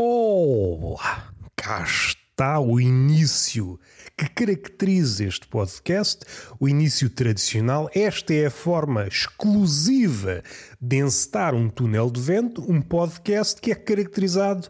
Olá, cá está o início que caracteriza este podcast, o início tradicional. Esta é a forma exclusiva de encetar um túnel de vento, um podcast que é caracterizado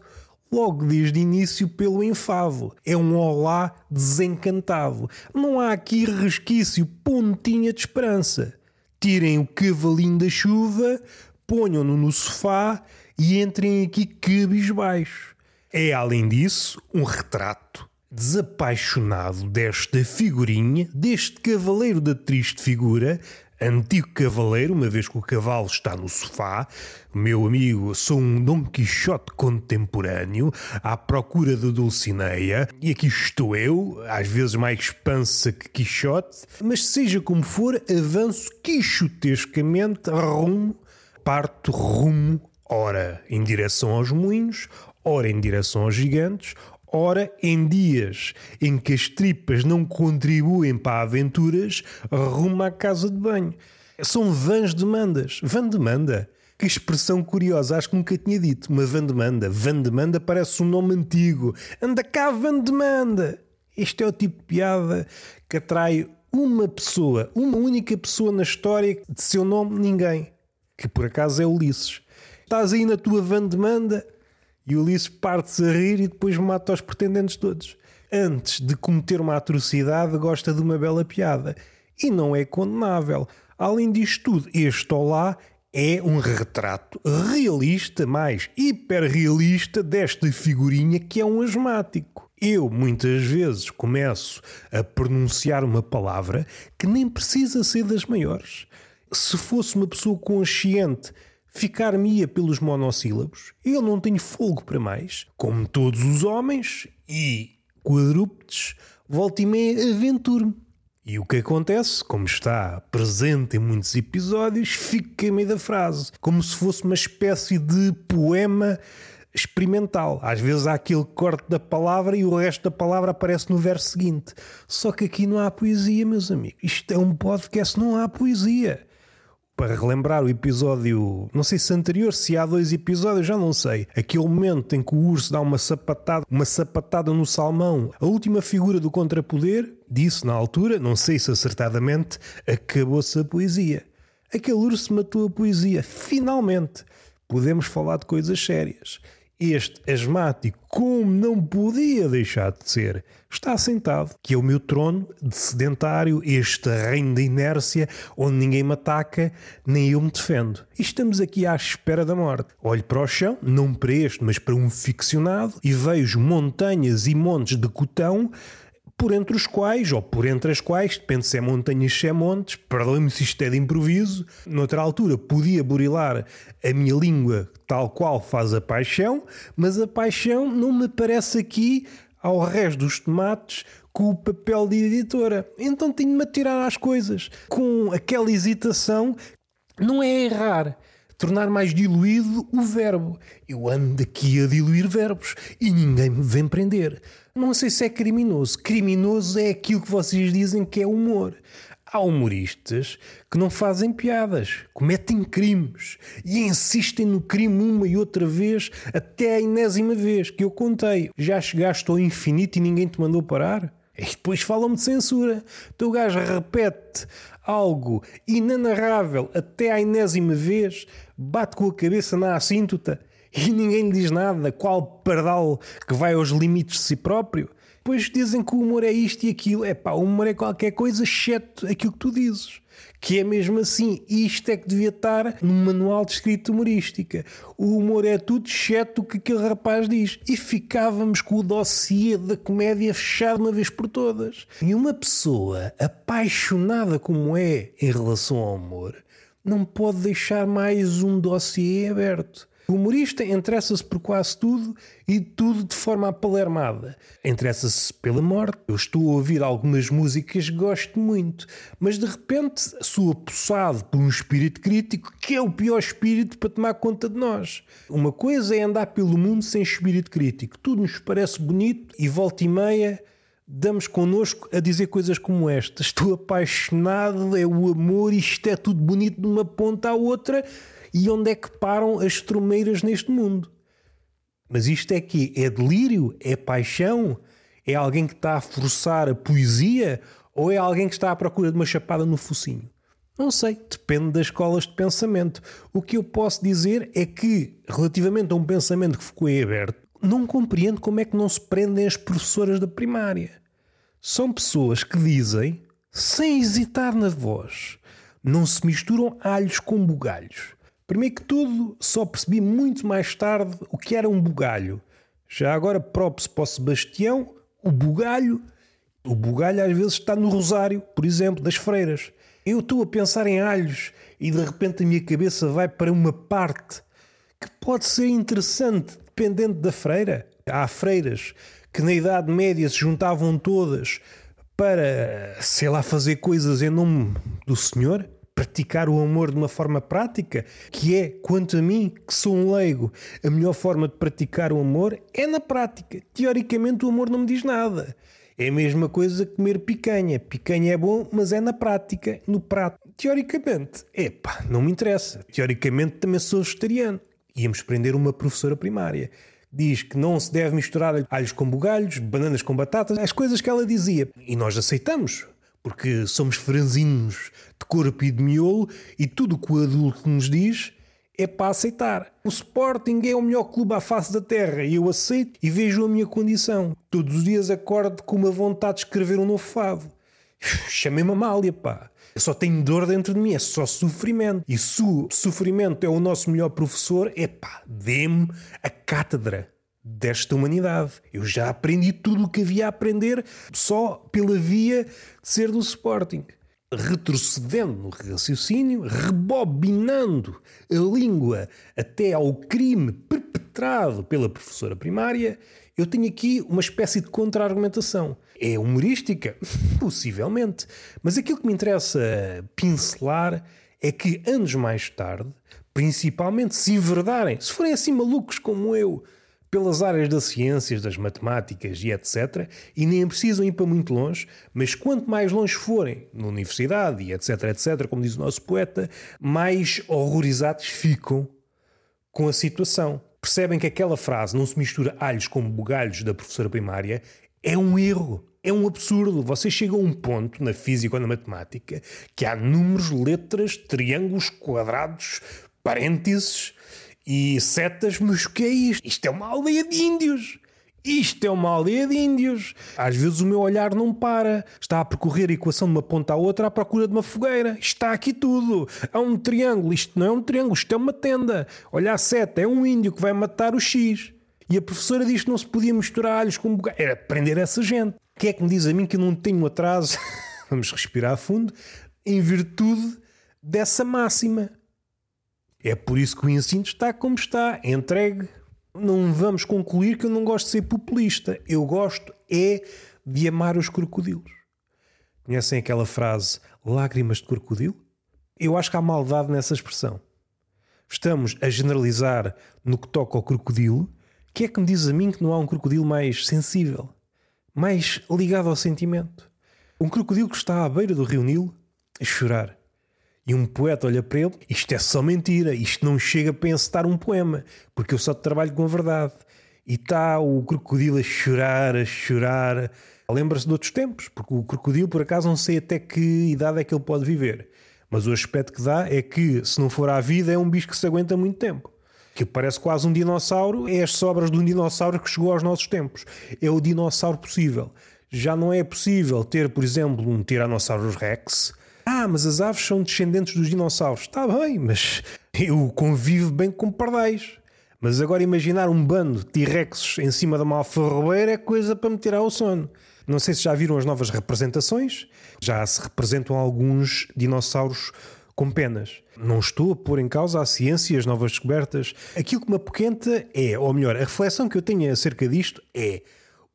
logo desde o início pelo enfado. É um olá desencantado. Não há aqui resquício, pontinha de esperança. Tirem o cavalinho da chuva, ponham-no no sofá e entrem aqui cabisbaixo. É, além disso, um retrato desapaixonado desta figurinha, deste cavaleiro da triste figura, antigo cavaleiro, uma vez que o cavalo está no sofá. Meu amigo, sou um Dom Quixote contemporâneo, à procura de Dulcineia, e aqui estou eu, às vezes mais pança que Quixote, mas seja como for, avanço quixotescamente rumo, parto rumo, ora em direção aos moinhos, ora em direção aos gigantes, Ora, em dias em que as tripas não contribuem para aventuras, rumo à casa de banho. São vãs demandas. Van demanda. Que expressão curiosa, acho que nunca tinha dito. Uma van demanda. Van demanda parece um nome antigo. Anda cá, van demanda. Este é o tipo de piada que atrai uma pessoa, uma única pessoa na história de seu nome, ninguém. Que por acaso é Ulisses. Estás aí na tua van demanda e Ulisses parte-se a rir e depois mata os pretendentes todos. Antes de cometer uma atrocidade, gosta de uma bela piada. E não é condenável. Além disto tudo, este Olá é um retrato realista, mais hiperrealista, desta figurinha que é um asmático. Eu muitas vezes começo a pronunciar uma palavra que nem precisa ser das maiores. Se fosse uma pessoa consciente ficar-me-ia pelos monossílabos. Eu não tenho fogo para mais. Como todos os homens e quadrúpedes, volta e meia aventuro-me. E o que acontece, como está presente em muitos episódios, fica a meio da frase, como se fosse uma espécie de poema experimental. Às vezes há aquele corte da palavra e o resto da palavra aparece no verso seguinte. Só que aqui não há poesia, meus amigos. Isto é um podcast, não há poesia para relembrar o episódio, não sei se anterior, se há dois episódios, já não sei. Aquele momento em que o urso dá uma sapatada, uma sapatada no salmão. A última figura do contrapoder disse na altura, não sei se acertadamente, acabou-se a poesia. Aquele urso matou a poesia. Finalmente, podemos falar de coisas sérias. Este asmático, como não podia deixar de ser, está sentado, que é o meu trono de sedentário, este reino da inércia, onde ninguém me ataca, nem eu me defendo. E estamos aqui à espera da morte. Olho para o chão, não para este, mas para um ficcionado, e vejo montanhas e montes de cotão por entre os quais, ou por entre as quais, depende se é montanhas, se é montes, perdoe-me se isto é de improviso, noutra altura podia burilar a minha língua tal qual faz a paixão, mas a paixão não me parece aqui ao resto dos tomates com o papel de editora. Então tenho-me a tirar às coisas, com aquela hesitação, não é errar, tornar mais diluído o verbo. Eu ando aqui a diluir verbos e ninguém me vem prender. Não sei se é criminoso. Criminoso é aquilo que vocês dizem que é humor. Há humoristas que não fazem piadas, cometem crimes e insistem no crime uma e outra vez, até a enésima vez que eu contei. Já chegaste ao infinito e ninguém te mandou parar? E depois falam-me de censura. Então o gajo repete algo inanarrável até à enésima vez, bate com a cabeça na assíntota e ninguém lhe diz nada. Qual pardal que vai aos limites de si próprio? Depois dizem que o humor é isto e aquilo. É pá, o humor é qualquer coisa, exceto aquilo que tu dizes. Que é mesmo assim. Isto é que devia estar no manual de escrita humorística. O humor é tudo, exceto o que aquele rapaz diz. E ficávamos com o dossiê da comédia fechado uma vez por todas. E uma pessoa apaixonada como é em relação ao humor não pode deixar mais um dossiê aberto. O humorista interessa-se por quase tudo e tudo de forma apalermada. Interessa-se pela morte. Eu estou a ouvir algumas músicas que gosto muito, mas de repente sou apossado por um espírito crítico que é o pior espírito para tomar conta de nós. Uma coisa é andar pelo mundo sem espírito crítico. Tudo nos parece bonito e volta e meia damos connosco a dizer coisas como esta. Estou apaixonado, é o amor, isto é tudo bonito de uma ponta à outra e onde é que param as tromeiras neste mundo? Mas isto é que é delírio? É paixão? É alguém que está a forçar a poesia? Ou é alguém que está à procura de uma chapada no focinho? Não sei, depende das escolas de pensamento. O que eu posso dizer é que, relativamente a um pensamento que ficou em aberto, não compreendo como é que não se prendem as professoras da primária. São pessoas que dizem, sem hesitar na voz, não se misturam alhos com bugalhos. Primeiro que tudo, só percebi muito mais tarde o que era um bugalho. Já agora, próprio para o Sebastião, o bugalho, o bugalho às vezes está no rosário, por exemplo, das freiras. Eu estou a pensar em alhos e de repente a minha cabeça vai para uma parte que pode ser interessante dependendo da freira. Há freiras que na Idade Média se juntavam todas para, sei lá, fazer coisas em nome do Senhor, praticar o amor de uma forma prática, que é, quanto a mim, que sou um leigo, a melhor forma de praticar o amor é na prática. Teoricamente, o amor não me diz nada. É a mesma coisa comer picanha. Picanha é bom, mas é na prática, no prato. Teoricamente, epá, não me interessa. Teoricamente também sou vegetariano. Íamos prender uma professora primária. Diz que não se deve misturar alhos com bugalhos, bananas com batatas, as coisas que ela dizia. E nós aceitamos, porque somos franzinos de corpo e de miolo e tudo o que o adulto nos diz é para aceitar. O Sporting é o melhor clube à face da terra e eu aceito e vejo a minha condição. Todos os dias acordo com uma vontade de escrever um novo fado. Chamei-me Amália, pá. Eu só tenho dor dentro de mim, é só sofrimento. E se o sofrimento é o nosso melhor professor, é pá, dê-me a cátedra desta humanidade. Eu já aprendi tudo o que havia a aprender só pela via de ser do Sporting retrocedendo no raciocínio, rebobinando a língua até ao crime perpetrado pela professora primária, eu tenho aqui uma espécie de contra-argumentação. É humorística? Possivelmente. Mas aquilo que me interessa pincelar é que anos mais tarde, principalmente se enverdarem, se forem assim malucos como eu, pelas áreas das ciências, das matemáticas e etc. E nem precisam ir para muito longe, mas quanto mais longe forem, na universidade e etc, etc, como diz o nosso poeta, mais horrorizados ficam com a situação. Percebem que aquela frase não se mistura alhos com bugalhos da professora primária é um erro. É um absurdo. Vocês chegam a um ponto na física ou na matemática que há números, letras, triângulos, quadrados, parênteses e setas, mas o que é isto? Isto é uma aldeia de índios. Isto é uma aldeia de índios. Às vezes o meu olhar não para. Está a percorrer a equação de uma ponta à outra à procura de uma fogueira. Está aqui tudo. Há um triângulo. Isto não é um triângulo, isto é uma tenda. Olha a seta, é um índio que vai matar o X. E a professora diz que não se podia misturar alhos com bugalho. Era prender essa gente. Que é que me diz a mim que eu não tenho atraso? Vamos respirar a fundo. Em virtude dessa máxima. É por isso que o ensino está como está, entregue. Não vamos concluir que eu não gosto de ser populista. Eu gosto é de amar os crocodilos. Conhecem aquela frase lágrimas de crocodilo? Eu acho que há maldade nessa expressão. Estamos a generalizar no que toca ao crocodilo. que é que me diz a mim que não há um crocodilo mais sensível, mais ligado ao sentimento? Um crocodilo que está à beira do rio Nilo a chorar e um poeta olha para ele, isto é só mentira, isto não chega para encetar um poema, porque eu só trabalho com a verdade. E está o crocodilo a chorar, a chorar. Lembra-se de outros tempos, porque o crocodilo, por acaso, não sei até que idade é que ele pode viver. Mas o aspecto que dá é que, se não for à vida, é um bicho que se aguenta muito tempo. Que parece quase um dinossauro, é as sobras de um dinossauro que chegou aos nossos tempos. É o dinossauro possível. Já não é possível ter, por exemplo, um Tyrannosaurus Rex, ah, mas as aves são descendentes dos dinossauros. Está bem, mas eu convivo bem com pardais. Mas agora imaginar um bando de T-Rexes em cima de uma alfarrobeira é coisa para me tirar o sono. Não sei se já viram as novas representações. Já se representam alguns dinossauros com penas. Não estou a pôr em causa a ciência e as novas descobertas. Aquilo que me apoquenta é, ou melhor, a reflexão que eu tenho acerca disto é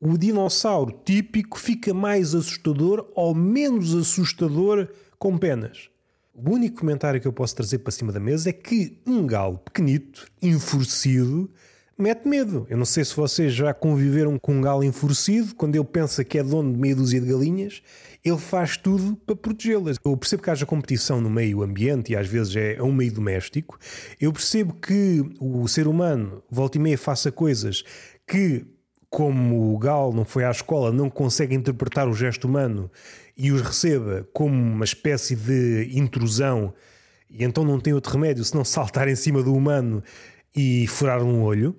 o dinossauro típico fica mais assustador ou menos assustador com penas. O único comentário que eu posso trazer para cima da mesa é que um galo pequenito, enfurecido, mete medo. Eu não sei se vocês já conviveram com um galo enfurecido, quando ele pensa que é dono de meia dúzia de galinhas, ele faz tudo para protegê-las. Eu percebo que haja competição no meio ambiente e às vezes é um meio doméstico. Eu percebo que o ser humano, volta e meia, faça coisas que, como o galo não foi à escola, não consegue interpretar o gesto humano e os receba como uma espécie de intrusão e então não tem outro remédio senão saltar em cima do humano e furar um olho.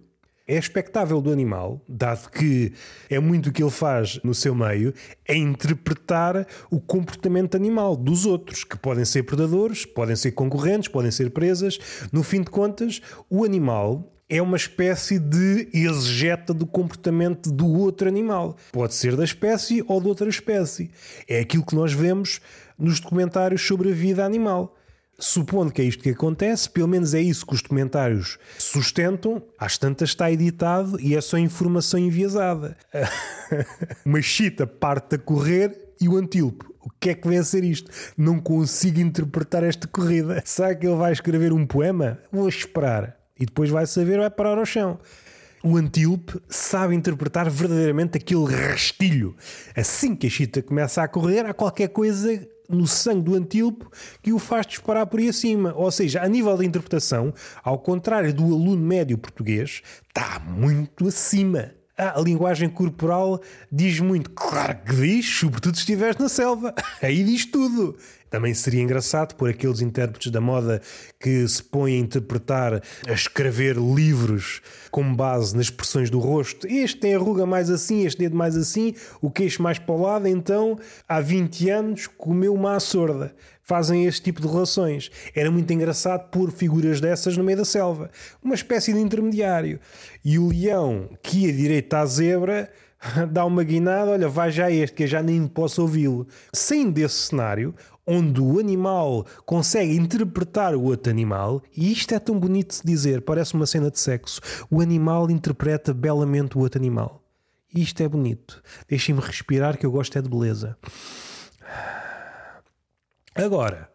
É expectável do animal, dado que é muito o que ele faz no seu meio, é interpretar o comportamento animal dos outros, que podem ser predadores, podem ser concorrentes, podem ser presas. No fim de contas, o animal é uma espécie de exegeta do comportamento do outro animal. Pode ser da espécie ou de outra espécie. É aquilo que nós vemos nos documentários sobre a vida animal. Supondo que é isto que acontece, pelo menos é isso que os documentários sustentam, às tantas está editado e é só informação enviesada. Uma chita parte a correr e o antílope. O que é que vem a ser isto? Não consigo interpretar esta corrida. Será que ele vai escrever um poema? Vou esperar. E depois vai saber, vai parar ao chão. O antílope sabe interpretar verdadeiramente aquele rastilho. Assim que a chita começa a correr, há qualquer coisa no sangue do antílope que o faz disparar por aí acima. Ou seja, a nível de interpretação, ao contrário do aluno médio português, está muito acima. Ah, a linguagem corporal diz muito. Claro que diz, sobretudo se estiveres na selva. Aí diz tudo. Também seria engraçado por aqueles intérpretes da moda que se põem a interpretar, a escrever livros com base nas expressões do rosto. Este tem a ruga mais assim, este dedo mais assim, o queixo mais para o lado, então há 20 anos comeu uma sorda. Fazem este tipo de relações. Era muito engraçado pôr figuras dessas no meio da selva. Uma espécie de intermediário. E o leão que ia direito à zebra dá uma guinada, olha, vai já este, que eu já nem posso ouvi-lo. Saindo desse cenário, onde o animal consegue interpretar o outro animal, e isto é tão bonito de dizer, parece uma cena de sexo. O animal interpreta belamente o outro animal. Isto é bonito. Deixem-me respirar que eu gosto é de beleza. Agora,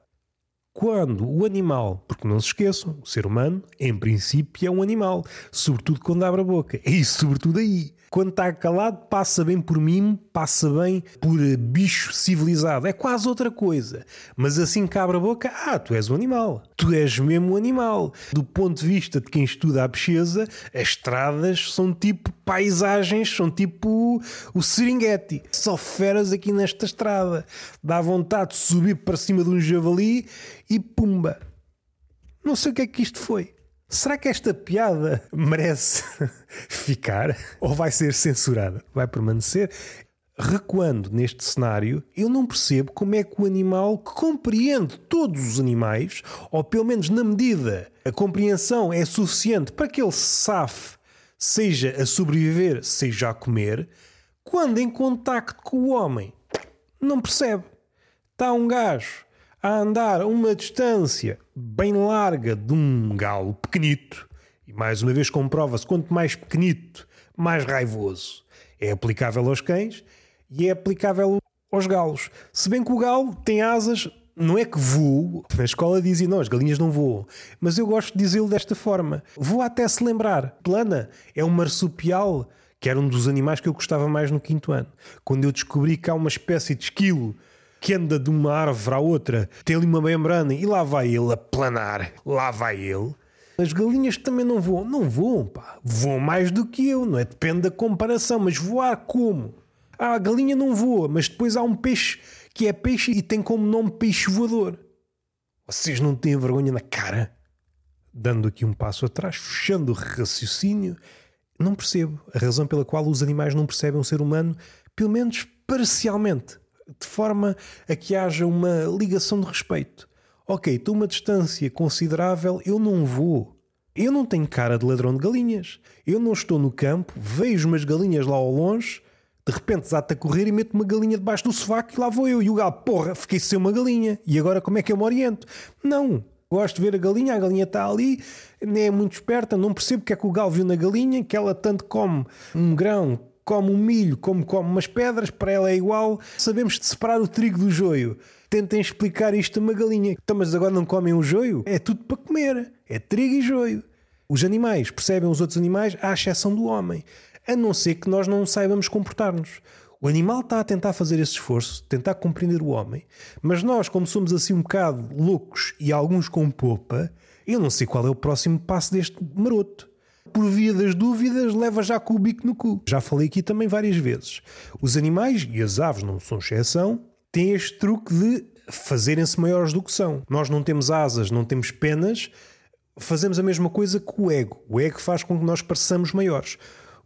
quando o animal, porque não se esqueçam, o ser humano, em princípio, é um animal, sobretudo quando abre a boca, e sobretudo aí. Quando está calado, passa bem por mim, passa bem por bicho civilizado. É quase outra coisa. Mas assim que abre a boca, ah, tu és um animal. Tu és mesmo um animal. Do ponto de vista de quem estuda a pesquisa, as estradas são tipo paisagens, são tipo o Serengeti. Só feras aqui nesta estrada. Dá vontade de subir para cima de um javali e pumba. Não sei o que é que isto foi. Será que esta piada merece ficar ou vai ser censurada? Vai permanecer? Recuando neste cenário, eu não percebo como é que o animal que compreende todos os animais, ou pelo menos na medida a compreensão é suficiente para que ele se safe, seja a sobreviver, seja a comer, quando em contacto com o homem, não percebe. Está um gajo a andar uma distância bem larga de um galo pequenito, e mais uma vez comprova-se quanto mais pequenito, mais raivoso. É aplicável aos cães e é aplicável aos galos. Se bem que o galo tem asas, não é que voa, na escola dizem não, as galinhas não voam, mas eu gosto de dizê-lo desta forma. Voa até se lembrar. Plana é um marsupial, que era um dos animais que eu gostava mais no quinto ano. Quando eu descobri que há uma espécie de esquilo que anda de uma árvore à outra, tem ali uma membrana e lá vai ele a planar, lá vai ele. As galinhas também não voam, não voam, pá. Voam mais do que eu, não é? Depende da comparação, mas voar como? Ah, a galinha não voa, mas depois há um peixe que é peixe e tem como nome peixe voador. Vocês não têm vergonha na cara? Dando aqui um passo atrás, fechando o raciocínio, não percebo a razão pela qual os animais não percebem o ser humano, pelo menos parcialmente de forma a que haja uma ligação de respeito. Ok, estou uma distância considerável, eu não vou. Eu não tenho cara de ladrão de galinhas. Eu não estou no campo, vejo umas galinhas lá ao longe, de repente desata a correr e meto uma galinha debaixo do sofá e lá vou eu. E o galo, porra, fiquei sem uma galinha. E agora como é que eu me oriento? Não. Gosto de ver a galinha, a galinha está ali, nem é muito esperta, não percebo o que é que o galo viu na galinha, que ela tanto come um grão come um milho como come umas pedras, para ela é igual. Sabemos de separar o trigo do joio. Tentem explicar isto a uma galinha. Então, mas agora não comem o joio? É tudo para comer. É trigo e joio. Os animais percebem os outros animais à exceção do homem, a não ser que nós não saibamos comportar-nos. O animal está a tentar fazer esse esforço, tentar compreender o homem, mas nós, como somos assim um bocado loucos e alguns com popa, eu não sei qual é o próximo passo deste maroto. Por via das dúvidas, leva já com o bico no cu. Já falei aqui também várias vezes. Os animais, e as aves não são exceção, têm este truque de fazerem-se maiores do que são. Nós não temos asas, não temos penas, fazemos a mesma coisa que o ego. O ego faz com que nós pareçamos maiores.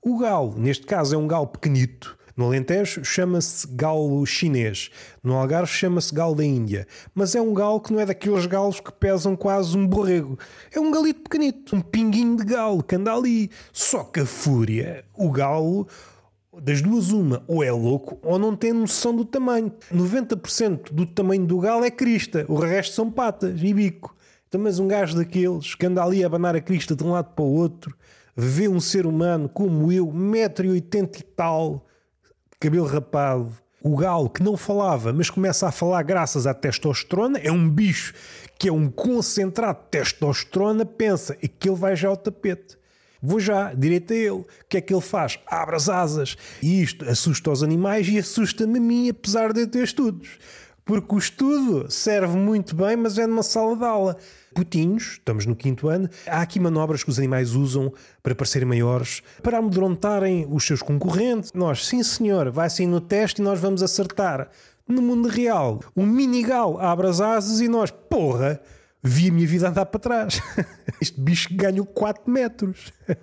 O galo, neste caso, é um galo pequenito, no Alentejo chama-se galo chinês, no Algarve chama-se galo da Índia, mas é um galo que não é daqueles galos que pesam quase um borrego. É um galito pequenito, um pinguinho de galo que anda ali. Só que a fúria, o galo, das duas uma, ou é louco ou não tem noção do tamanho. 90% do tamanho do galo é crista, o resto são patas e bico. Então, mas um gajo daqueles que anda ali a abanar a crista de um lado para o outro, vê um ser humano como eu, 1,80m e tal, cabelo rapado, o galo que não falava, mas começa a falar graças à testosterona, é um bicho que é um concentrado de testosterona, pensa, que ele vai já ao tapete. Vou já, direito a ele. O que é que ele faz? Abre as asas. E isto assusta os animais e assusta-me a mim, apesar de eu ter estudos. Porque o estudo serve muito bem, mas é numa sala de aula putinhos, estamos no quinto ano, há aqui manobras que os animais usam para parecerem maiores, para amedrontarem os seus concorrentes. Nós, sim senhor, vai assim no teste e nós vamos acertar. No mundo real, o minigal abre as asas e nós, porra, vi a minha vida andar para trás. Este bicho ganhou 4 metros.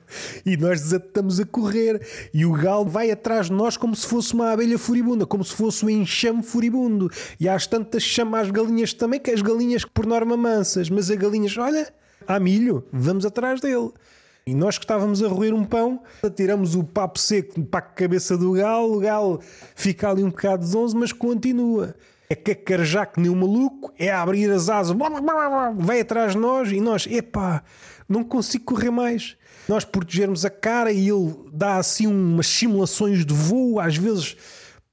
E nós desatamos a correr. E o galo vai atrás de nós como se fosse uma abelha furibunda, como se fosse um enxame furibundo. E às tantas chama as galinhas também, que as galinhas por norma mansas. Mas as galinhas, olha, há milho, vamos atrás dele. E nós que estávamos a roer um pão, tiramos o papo seco para a cabeça do galo, o galo fica ali um bocado zonzo, mas continua é cacarejar que nem um maluco, é abrir as asas, vai atrás de nós e nós, epá, não consigo correr mais. Nós protegermos a cara e ele dá assim umas simulações de voo, às vezes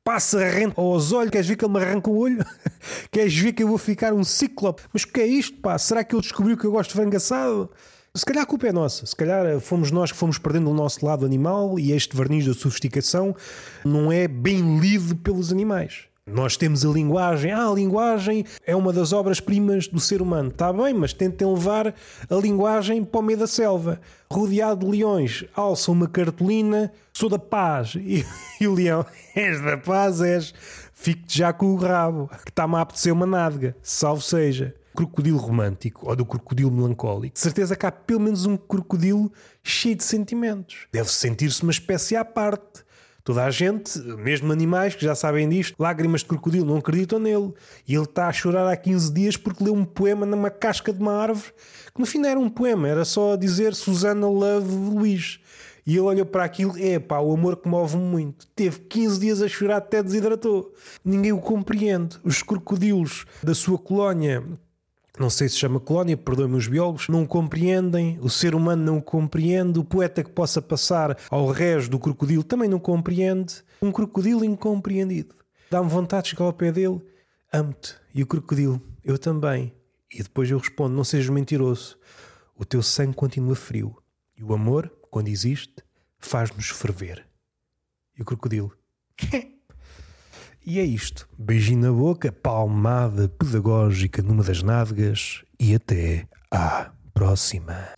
passa rente aos olhos, queres ver que ele me arranca o olho? queres ver que eu vou ficar um ciclope? Mas o que é isto, pá? Será que ele descobriu que eu gosto de frango assado? Se calhar a culpa é nossa, se calhar fomos nós que fomos perdendo o nosso lado animal e este verniz da sofisticação não é bem lido pelos animais. Nós temos a linguagem. Ah, a linguagem é uma das obras-primas do ser humano. Está bem, mas tentem levar a linguagem para o meio da selva. Rodeado de leões, alça uma cartolina, sou da paz. E, e o leão, és da paz, és. Fique-te já com o rabo, que está-me a apetecer uma nádega. Salve seja. Crocodilo romântico ou do crocodilo melancólico. De certeza que há pelo menos um crocodilo cheio de sentimentos. Deve sentir-se uma espécie à parte Toda a gente, mesmo animais que já sabem disto, lágrimas de crocodilo, não acreditam nele. E ele está a chorar há 15 dias porque leu um poema numa casca de uma árvore, que no fim não era um poema, era só dizer Susana Love Luís. E ele olhou para aquilo, é pá, o amor que move-me muito. Teve 15 dias a chorar até desidratou. Ninguém o compreende. Os crocodilos da sua colónia não sei se chama colónia, perdoem-me os biólogos, não compreendem, o ser humano não compreende, o poeta que possa passar ao rés do crocodilo também não compreende. Um crocodilo incompreendido. Dá-me vontade de chegar ao pé dele, amo-te. E o crocodilo, eu também. E depois eu respondo: não sejas mentiroso. O teu sangue continua frio. E o amor, quando existe, faz-nos ferver. E o crocodilo. E é isto. Beijinho na boca, palmada pedagógica numa das nádegas e até à próxima.